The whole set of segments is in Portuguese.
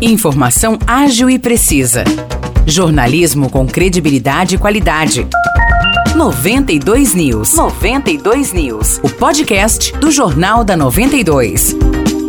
Informação ágil e precisa. Jornalismo com credibilidade e qualidade. 92 News. 92 News. O podcast do Jornal da 92.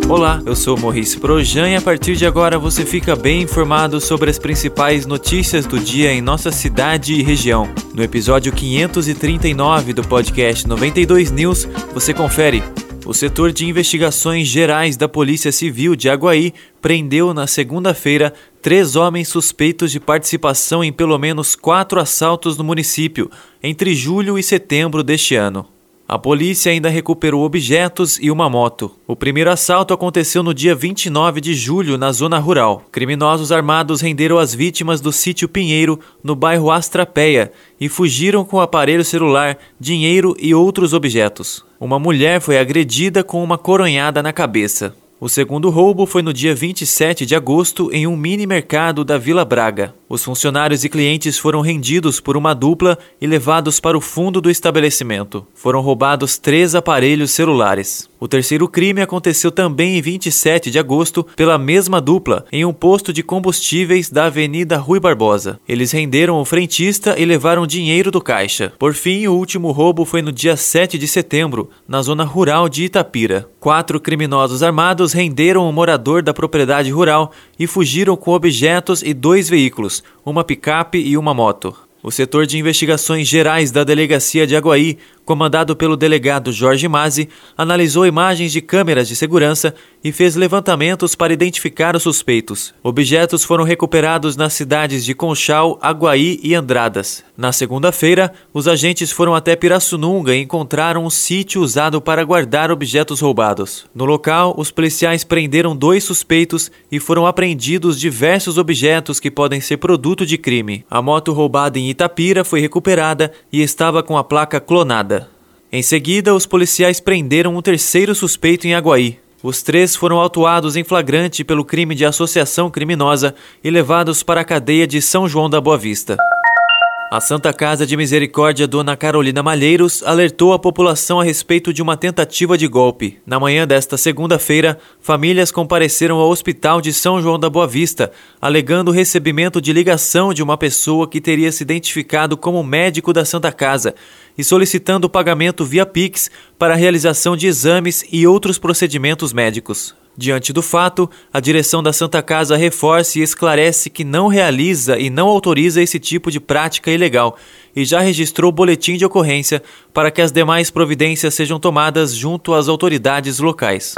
Olá, eu sou Maurice Projan e a partir de agora você fica bem informado sobre as principais notícias do dia em nossa cidade e região. No episódio 539 do podcast 92 News, você confere o setor de investigações gerais da Polícia Civil de Aguaí prendeu na segunda-feira três homens suspeitos de participação em pelo menos quatro assaltos no município entre julho e setembro deste ano. A polícia ainda recuperou objetos e uma moto. O primeiro assalto aconteceu no dia 29 de julho, na zona rural. Criminosos armados renderam as vítimas do sítio Pinheiro, no bairro Astrapeia, e fugiram com aparelho celular, dinheiro e outros objetos. Uma mulher foi agredida com uma coronhada na cabeça. O segundo roubo foi no dia 27 de agosto em um mini mercado da Vila Braga. Os funcionários e clientes foram rendidos por uma dupla e levados para o fundo do estabelecimento. Foram roubados três aparelhos celulares. O terceiro crime aconteceu também em 27 de agosto pela mesma dupla, em um posto de combustíveis da Avenida Rui Barbosa. Eles renderam o frentista e levaram dinheiro do caixa. Por fim, o último roubo foi no dia 7 de setembro, na zona rural de Itapira. Quatro criminosos armados renderam um morador da propriedade rural e fugiram com objetos e dois veículos, uma picape e uma moto. O setor de investigações gerais da Delegacia de Aguaí comandado pelo delegado Jorge Mazzi, analisou imagens de câmeras de segurança e fez levantamentos para identificar os suspeitos. Objetos foram recuperados nas cidades de Conchal, Aguaí e Andradas. Na segunda-feira, os agentes foram até Pirassununga e encontraram um sítio usado para guardar objetos roubados. No local, os policiais prenderam dois suspeitos e foram apreendidos diversos objetos que podem ser produto de crime. A moto roubada em Itapira foi recuperada e estava com a placa clonada. Em seguida, os policiais prenderam um terceiro suspeito em Aguaí. Os três foram autuados em flagrante pelo crime de associação criminosa e levados para a cadeia de São João da Boa Vista. A Santa Casa de Misericórdia Dona Carolina Malheiros alertou a população a respeito de uma tentativa de golpe. Na manhã desta segunda-feira, famílias compareceram ao Hospital de São João da Boa Vista, alegando o recebimento de ligação de uma pessoa que teria se identificado como médico da Santa Casa e solicitando pagamento via Pix para a realização de exames e outros procedimentos médicos. Diante do fato, a direção da Santa Casa reforça e esclarece que não realiza e não autoriza esse tipo de prática ilegal e já registrou boletim de ocorrência para que as demais providências sejam tomadas junto às autoridades locais.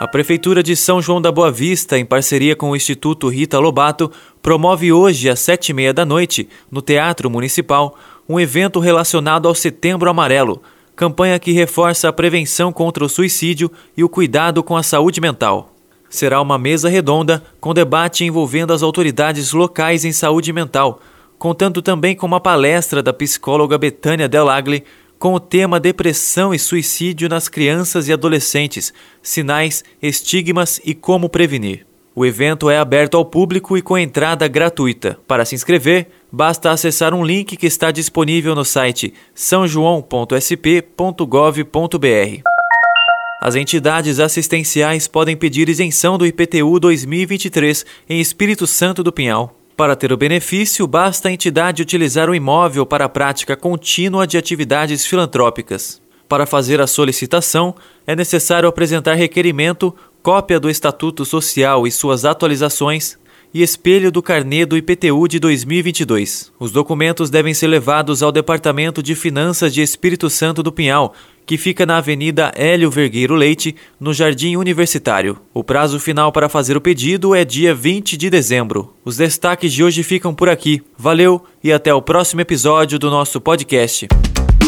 A Prefeitura de São João da Boa Vista, em parceria com o Instituto Rita Lobato, promove hoje às sete e meia da noite, no Teatro Municipal, um evento relacionado ao Setembro Amarelo, campanha que reforça a prevenção contra o suicídio e o cuidado com a saúde mental. Será uma mesa redonda com debate envolvendo as autoridades locais em saúde mental, contando também com uma palestra da psicóloga Betânia Delagli com o tema Depressão e Suicídio nas Crianças e Adolescentes: Sinais, Estigmas e Como Prevenir. O evento é aberto ao público e com entrada gratuita. Para se inscrever, basta acessar um link que está disponível no site sãojoão.sp.gov.br. As entidades assistenciais podem pedir isenção do IPTU 2023 em Espírito Santo do Pinhal. Para ter o benefício, basta a entidade utilizar o imóvel para a prática contínua de atividades filantrópicas. Para fazer a solicitação, é necessário apresentar requerimento cópia do Estatuto Social e suas atualizações e espelho do carnê do IPTU de 2022. Os documentos devem ser levados ao Departamento de Finanças de Espírito Santo do Pinhal, que fica na Avenida Hélio Vergueiro Leite, no Jardim Universitário. O prazo final para fazer o pedido é dia 20 de dezembro. Os destaques de hoje ficam por aqui. Valeu e até o próximo episódio do nosso podcast.